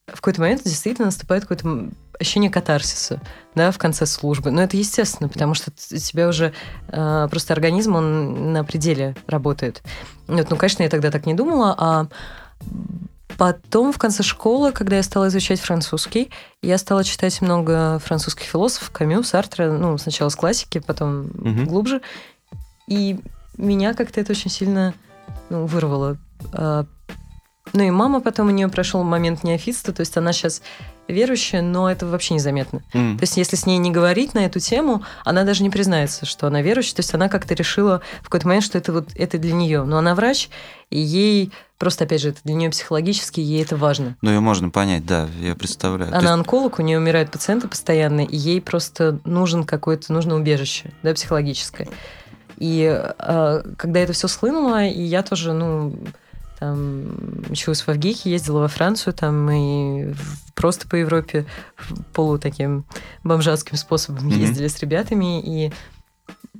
Speaker 2: в какой-то момент действительно наступает какое-то ощущение катарсиса, да, в конце службы. Но это естественно, потому что тебя уже э, просто организм, он на пределе работает. Вот, ну, конечно, я тогда так не думала, а Потом, в конце школы, когда я стала изучать французский, я стала читать много французских философов, Камю, Сартра, ну, сначала с классики, потом угу. глубже. И меня как-то это очень сильно ну, вырвало. Ну и мама потом у нее прошел момент неофитства, то есть она сейчас верующая, но это вообще незаметно. Mm. То есть если с ней не говорить на эту тему, она даже не признается, что она верующая. То есть она как-то решила в какой-то момент, что это вот это для нее. Но она врач, и ей просто, опять же, это для нее психологически, ей это важно.
Speaker 1: Ну, ее можно понять, да, я представляю.
Speaker 2: Она есть... онколог, у нее умирают пациенты постоянно, и ей просто нужен какое-то, нужно убежище, да, психологическое. И э, когда это все схлынуло, и я тоже, ну, там училась в Авгике, ездила во Францию, там и просто по Европе полу таким бомжатским способом mm-hmm. ездили с ребятами, и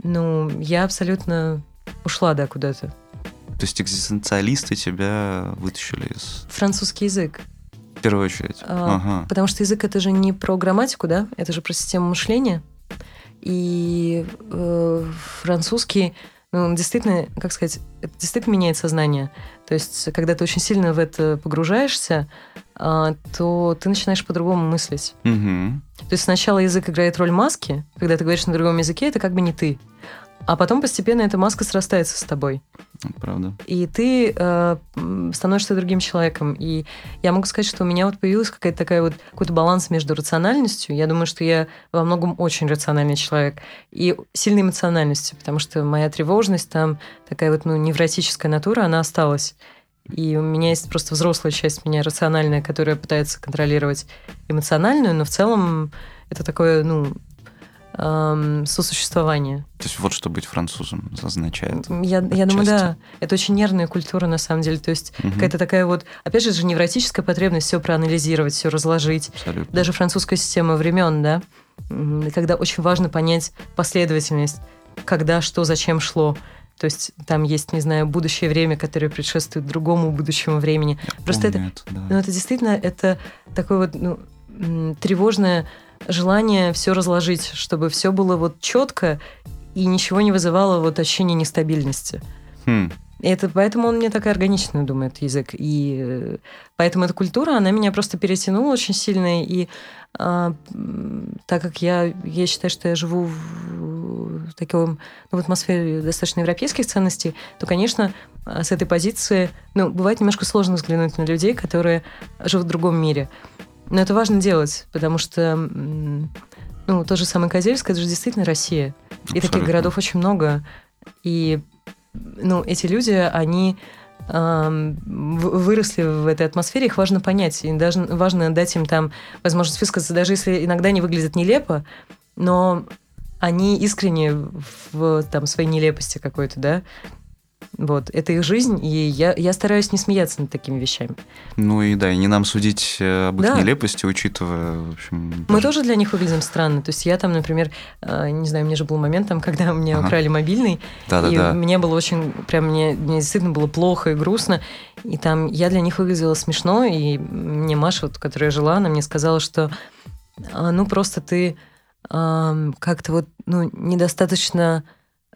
Speaker 2: ну, я абсолютно ушла, да, куда-то.
Speaker 1: То есть экзистенциалисты тебя вытащили из...
Speaker 2: Французский язык.
Speaker 1: В первую очередь. А,
Speaker 2: ага. Потому что язык это же не про грамматику, да, это же про систему мышления. И э, французский ну, действительно, как сказать, это действительно меняет сознание. То есть, когда ты очень сильно в это погружаешься, а, то ты начинаешь по-другому мыслить.
Speaker 1: Угу.
Speaker 2: То есть сначала язык играет роль маски, когда ты говоришь на другом языке, это как бы не ты. А потом постепенно эта маска срастается с тобой.
Speaker 1: Правда.
Speaker 2: И ты э, становишься другим человеком. И я могу сказать, что у меня вот появилась какая-то такая вот какой-то баланс между рациональностью. Я думаю, что я во многом очень рациональный человек и сильной эмоциональностью, потому что моя тревожность там такая вот ну невротическая натура, она осталась. И у меня есть просто взрослая часть меня рациональная, которая пытается контролировать эмоциональную, но в целом это такое, ну, эм, сосуществование.
Speaker 1: То есть вот что быть французом означает.
Speaker 2: Я, я думаю, да. Это очень нервная культура, на самом деле. То есть угу. какая-то такая вот, опять же, же невротическая потребность все проанализировать, все разложить.
Speaker 1: Абсолютно.
Speaker 2: Даже французская система времен, да, когда очень важно понять последовательность, когда, что, зачем шло. То есть там есть, не знаю, будущее время, которое предшествует другому будущему времени.
Speaker 1: Я Просто это, это да.
Speaker 2: ну, это действительно это такое вот ну, тревожное желание все разложить, чтобы все было вот четко и ничего не вызывало вот ощущение нестабильности.
Speaker 1: Хм.
Speaker 2: Это поэтому он мне так и органично думает язык. И э, поэтому эта культура, она меня просто перетянула очень сильно. И а, так как я, я считаю, что я живу в, в, таком, ну, в атмосфере достаточно европейских ценностей, то, конечно, с этой позиции, ну, бывает немножко сложно взглянуть на людей, которые живут в другом мире. Но это важно делать, потому что, ну, тот же самый Козельск, это же действительно Россия. Абсолютно. И таких городов очень много. И, ну, эти люди, они выросли в этой атмосфере, их важно понять. И даже важно дать им там возможность высказаться, даже если иногда они выглядят нелепо, но они искренне в там, своей нелепости какой-то, да, вот, это их жизнь, и я, я стараюсь не смеяться над такими вещами.
Speaker 1: Ну и да, и не нам судить э, об их да. нелепости, учитывая, в общем...
Speaker 2: Даже... Мы тоже для них выглядим странно. То есть я там, например, э, не знаю, мне же был момент, там, когда мне ага. украли мобильный, да, да, и да. мне было очень, прям мне, мне действительно было плохо и грустно, и там я для них выглядела смешно, и мне Маша, вот, которая жила, она мне сказала, что «А, ну просто ты как-то вот ну, недостаточно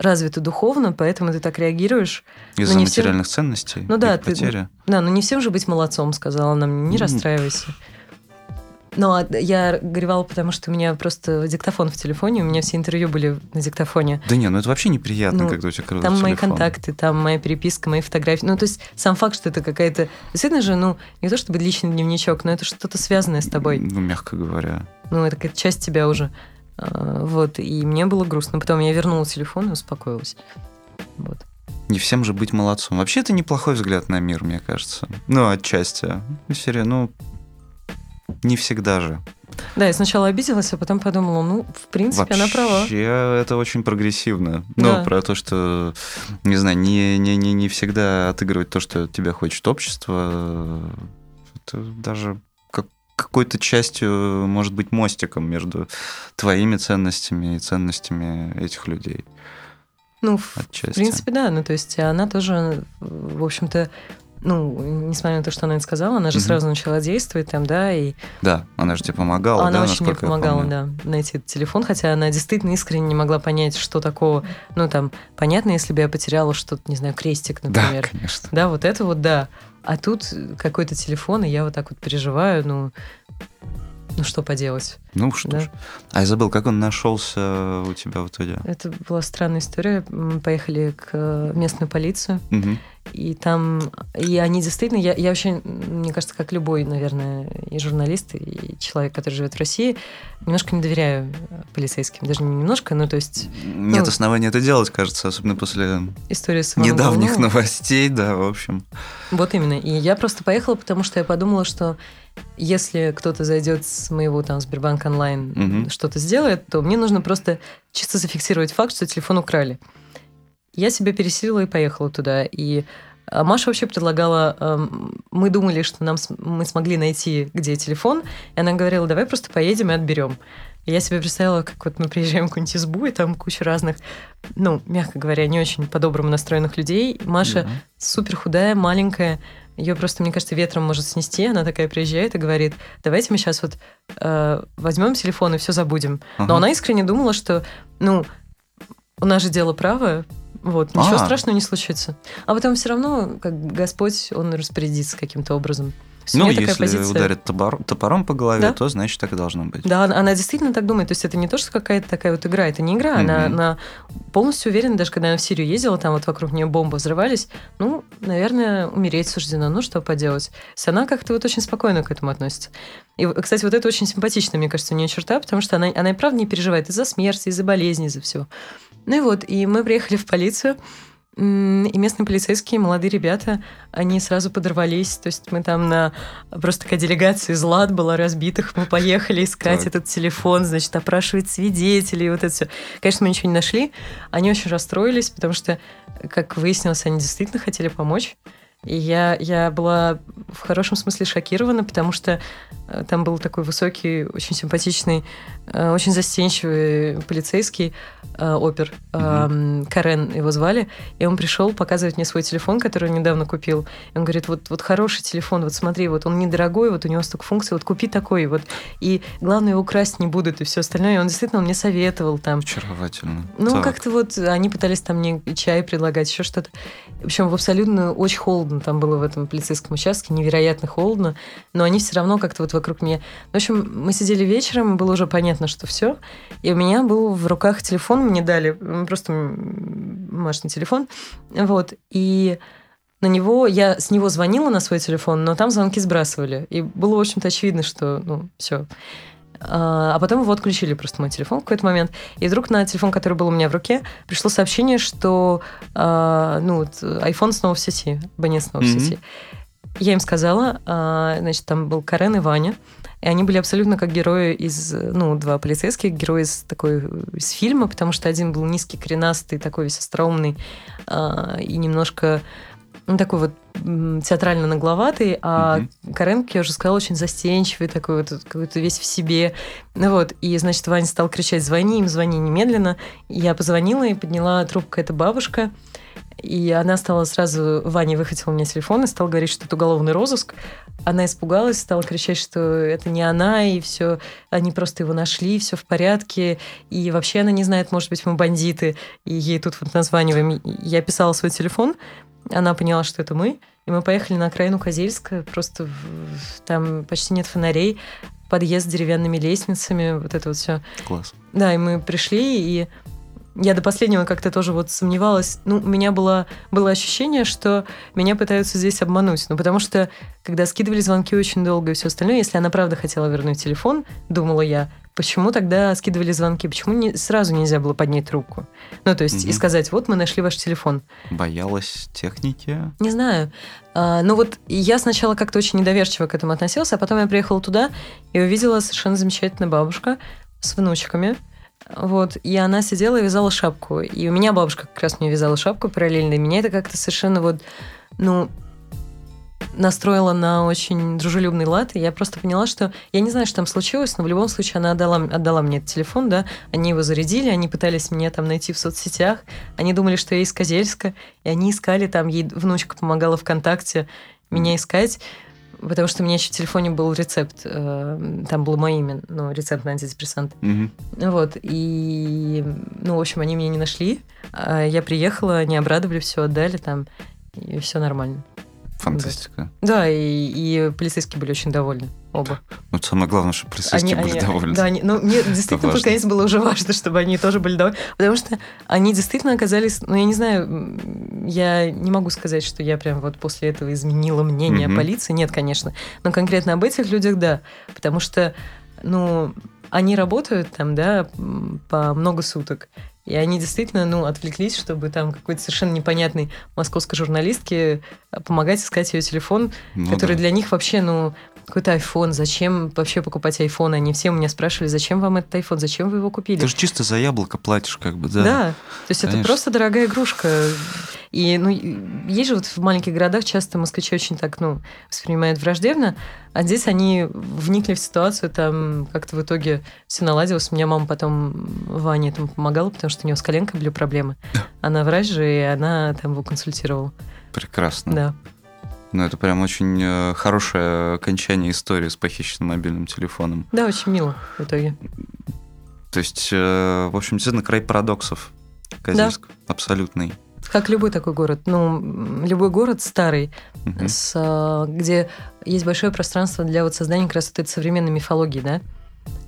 Speaker 2: развита духовно, поэтому ты так реагируешь.
Speaker 1: Из-за материальных всем... ценностей?
Speaker 2: Ну да, ты, потери. да, но не всем же быть молодцом, сказала она мне, не mm. расстраивайся. Но а я горевала, потому что у меня просто диктофон в телефоне, у меня все интервью были на диктофоне.
Speaker 1: Да не, ну это вообще неприятно, ну, когда у тебя
Speaker 2: Там мои контакты, там моя переписка, мои фотографии. Ну, то есть сам факт, что это какая-то... Действительно же, ну, не то чтобы личный дневничок, но это что-то связанное с тобой.
Speaker 1: Ну, мягко говоря.
Speaker 2: Ну, это какая-то часть тебя уже. А, вот, и мне было грустно. Потом я вернула телефон и успокоилась. Вот.
Speaker 1: Не всем же быть молодцом. Вообще, это неплохой взгляд на мир, мне кажется. Ну, отчасти. Ну, серия, ну, не всегда же.
Speaker 2: Да, я сначала обиделась, а потом подумала, ну, в принципе,
Speaker 1: Вообще,
Speaker 2: она права.
Speaker 1: это очень прогрессивно. Ну, да. про то, что, не знаю, не, не, не, не всегда отыгрывать то, что тебя хочет общество, это даже какой-то частью, может быть, мостиком между твоими ценностями и ценностями этих людей.
Speaker 2: Ну, Отчасти. в принципе, да. Ну, то есть она тоже, в общем-то, ну, несмотря на то, что она это сказала, она же угу. сразу начала действовать там, да, и...
Speaker 1: Да, она же тебе помогала,
Speaker 2: она
Speaker 1: да,
Speaker 2: очень мне помогала, да, найти этот телефон, хотя она действительно искренне не могла понять, что такого, ну, там, понятно, если бы я потеряла что-то, не знаю, крестик, например.
Speaker 1: Да, конечно.
Speaker 2: Да, вот это вот, да. А тут какой-то телефон, и я вот так вот переживаю, ну, ну что поделать.
Speaker 1: Ну что да? ж. А я забыл, как он нашелся у тебя в итоге?
Speaker 2: Это была странная история. Мы поехали к э, местную полицию. Угу. И там, и они действительно, я, я вообще, мне кажется, как любой, наверное, и журналист, и человек, который живет в России, немножко не доверяю полицейским. Даже не немножко, но то есть...
Speaker 1: Нет ну, основания это делать, кажется, особенно после
Speaker 2: истории с
Speaker 1: недавних Ивановым. новостей, да, в общем.
Speaker 2: Вот именно. И я просто поехала, потому что я подумала, что если кто-то зайдет с моего там Сбербанк онлайн, угу. что-то сделает, то мне нужно просто чисто зафиксировать факт, что телефон украли. Я себя пересилила и поехала туда. И а, Маша вообще предлагала, эм, мы думали, что нам мы смогли найти, где телефон, и она говорила, давай просто поедем и отберем. Я себе представила, как вот мы приезжаем в какую-нибудь избу, и там куча разных, ну, мягко говоря, не очень по-доброму настроенных людей. Маша да. супер худая, маленькая, ее просто, мне кажется, ветром может снести. Она такая приезжает и говорит, давайте мы сейчас вот э, возьмем телефон и все забудем. Ага. Но она искренне думала, что, ну, у нас же дело правое, вот, ничего а. страшного не случится. А потом все равно, как Господь, он распорядится каким-то образом.
Speaker 1: Ну, если позиция... ударит топор, топором по голове, да? то значит так и должно быть.
Speaker 2: Да, она действительно так думает. То есть это не то, что какая-то такая вот игра, это не игра. Mm-hmm. Она, она полностью уверена, даже когда она в Сирию ездила, там вот вокруг нее бомбы взрывались, ну, наверное, умереть суждено. Ну, что поделать. То есть она как-то вот очень спокойно к этому относится. И, кстати, вот это очень симпатично, мне кажется, у нее черта, потому что она, она и правда не переживает из-за смерти, из-за болезни, из-за всего. Ну и вот, и мы приехали в полицию, и местные полицейские, молодые ребята, они сразу подорвались. То есть мы там на... Просто такая делегация из лад была разбитых. Мы поехали искать так. этот телефон, значит, опрашивать свидетелей, вот это все. Конечно, мы ничего не нашли. Они очень расстроились, потому что, как выяснилось, они действительно хотели помочь. И я, я была в хорошем смысле шокирована, потому что Там был такой высокий, очень симпатичный, э, очень застенчивый полицейский э, опер. Угу. Карен его звали. И он пришел показывать мне свой телефон, который он недавно купил. И он говорит, вот, вот хороший телефон, вот смотри, вот он недорогой, вот у него столько функций, вот купи такой. Вот. И главное, его красть не будут, и все остальное. И он действительно он мне советовал там.
Speaker 1: Очаровательно.
Speaker 2: Ну, так. как-то вот они пытались там мне чай предлагать, еще что-то. В общем, в абсолютно очень холодно там было в этом полицейском участке, невероятно холодно, но они все равно как-то вот вокруг меня. В общем, мы сидели вечером, было уже понятно, что все, и у меня был в руках телефон, мне дали просто домашний телефон, вот, и на него, я с него звонила на свой телефон, но там звонки сбрасывали. И было, в общем-то, очевидно, что, ну, все. А, а потом его отключили просто мой телефон в какой-то момент. И вдруг на телефон, который был у меня в руке, пришло сообщение, что а, ну, вот, iPhone снова в сети, абонент снова mm-hmm. в сети. Я им сказала, а, значит, там был Карен и Ваня, и они были абсолютно как герои из, ну, два полицейских, герои из такой, из фильма, потому что один был низкий, коренастый, такой весь остроумный и немножко ну, такой вот театрально нагловатый, а угу. Карен, как я уже сказала, очень застенчивый, такой вот какой-то весь в себе. Ну вот, и, значит, Ваня стал кричать «звони им, звони немедленно». Я позвонила и подняла трубку, это бабушка, и она стала сразу, Ваня выхватила у меня телефон и стала говорить, что это уголовный розыск. Она испугалась, стала кричать, что это не она, и все, они просто его нашли, все в порядке, и вообще она не знает, может быть, мы бандиты, и ей тут вот названиваем. Я писала свой телефон, она поняла, что это мы, и мы поехали на окраину Козельска, просто там почти нет фонарей, подъезд с деревянными лестницами, вот это вот все.
Speaker 1: Класс.
Speaker 2: Да, и мы пришли, и я до последнего как-то тоже вот сомневалась. Ну, у меня было, было ощущение, что меня пытаются здесь обмануть. Ну, потому что, когда скидывали звонки очень долго и все остальное, если она правда хотела вернуть телефон, думала я, почему тогда скидывали звонки? Почему не, сразу нельзя было поднять трубку? Ну, то есть, угу. и сказать, вот мы нашли ваш телефон.
Speaker 1: Боялась техники?
Speaker 2: Не знаю. А, ну вот я сначала как-то очень недоверчиво к этому относился, а потом я приехала туда и увидела совершенно замечательную бабушка с внучками, вот, и она сидела и вязала шапку. И у меня бабушка как раз мне вязала шапку параллельно. И меня это как-то совершенно вот, ну, настроила на очень дружелюбный лад, и я просто поняла, что я не знаю, что там случилось, но в любом случае она отдала, отдала мне этот телефон, да, они его зарядили, они пытались меня там найти в соцсетях, они думали, что я из Козельска, и они искали там, ей внучка помогала ВКонтакте меня искать, Потому что у меня еще в телефоне был рецепт, э, там было мое имя, ну, рецепт на антидепрессант. Угу. Вот, и, ну, в общем, они меня не нашли. А я приехала, они обрадовали, все отдали там, и все нормально.
Speaker 1: Фантастика.
Speaker 2: Да, и, и полицейские были очень довольны. Оба.
Speaker 1: Ну, самое главное, чтобы полицейские они, были они, довольны.
Speaker 2: Да, они, ну, мне действительно под конец было уже важно, чтобы они тоже были довольны. Потому что они действительно оказались, ну, я не знаю, я не могу сказать, что я прям вот после этого изменила мнение о полиции. Нет, конечно. Но конкретно об этих людях, да. Потому что, ну, они работают там, да, по много суток. И они действительно, ну, отвлеклись, чтобы там какой-то совершенно непонятной московской журналистке помогать искать ее телефон, ну, который да. для них вообще, ну, какой-то iPhone, зачем вообще покупать iPhone? Они все у меня спрашивали, зачем вам этот iPhone, зачем вы его купили?
Speaker 1: Ты же чисто за яблоко платишь, как бы, да.
Speaker 2: Да, то есть Конечно. это просто дорогая игрушка. И, ну, есть же вот в маленьких городах часто москвичи очень так, ну, воспринимают враждебно, а здесь они вникли в ситуацию, там как-то в итоге все наладилось. У меня мама потом Ване там помогала, потому что у нее с коленкой были проблемы. Она врач же, и она там его консультировала.
Speaker 1: Прекрасно.
Speaker 2: Да.
Speaker 1: Ну, это прям очень э, хорошее окончание истории с похищенным мобильным телефоном.
Speaker 2: Да, очень мило в итоге.
Speaker 1: То есть, э, в общем, действительно, край парадоксов. Козельск. Да. Абсолютный.
Speaker 2: Как любой такой город. Ну, любой город старый, угу. с, а, где есть большое пространство для вот создания как раз вот этой современной мифологии, да?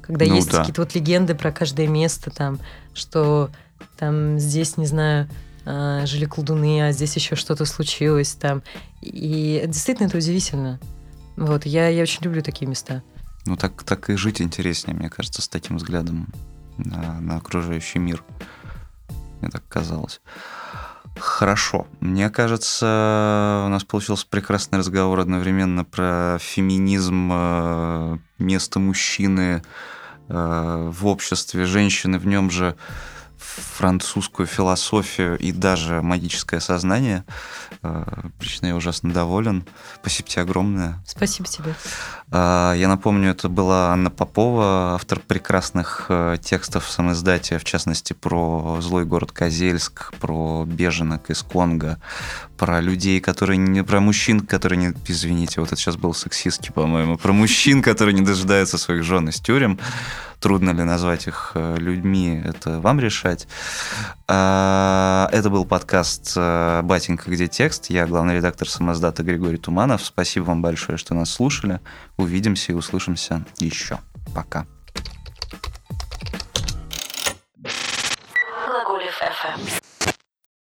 Speaker 2: Когда ну, есть да. какие-то вот легенды про каждое место, там, что там здесь, не знаю, а, жили колдуны, а здесь еще что-то случилось там. И действительно это удивительно. Вот, я, я очень люблю такие места.
Speaker 1: Ну, так, так и жить интереснее, мне кажется, с таким взглядом на, на окружающий мир. Мне так казалось. Хорошо. Мне кажется, у нас получился прекрасный разговор одновременно про феминизм, э, место мужчины э, в обществе, женщины в нем же французскую философию и даже магическое сознание. Лично я ужасно доволен. Спасибо тебе огромное.
Speaker 2: Спасибо тебе.
Speaker 1: Я напомню, это была Анна Попова, автор прекрасных текстов в самоиздате, в частности, про злой город Козельск, про беженок из Конго, про людей, которые не... про мужчин, которые не... Извините, вот это сейчас был сексистский, по-моему. Про мужчин, которые не дожидаются своих жен из тюрем трудно ли назвать их э, людьми, это вам решать. А, это был подкаст э, «Батенька, где текст?». Я главный редактор самоздата Григорий Туманов. Спасибо вам большое, что нас слушали. Увидимся и услышимся еще. Пока.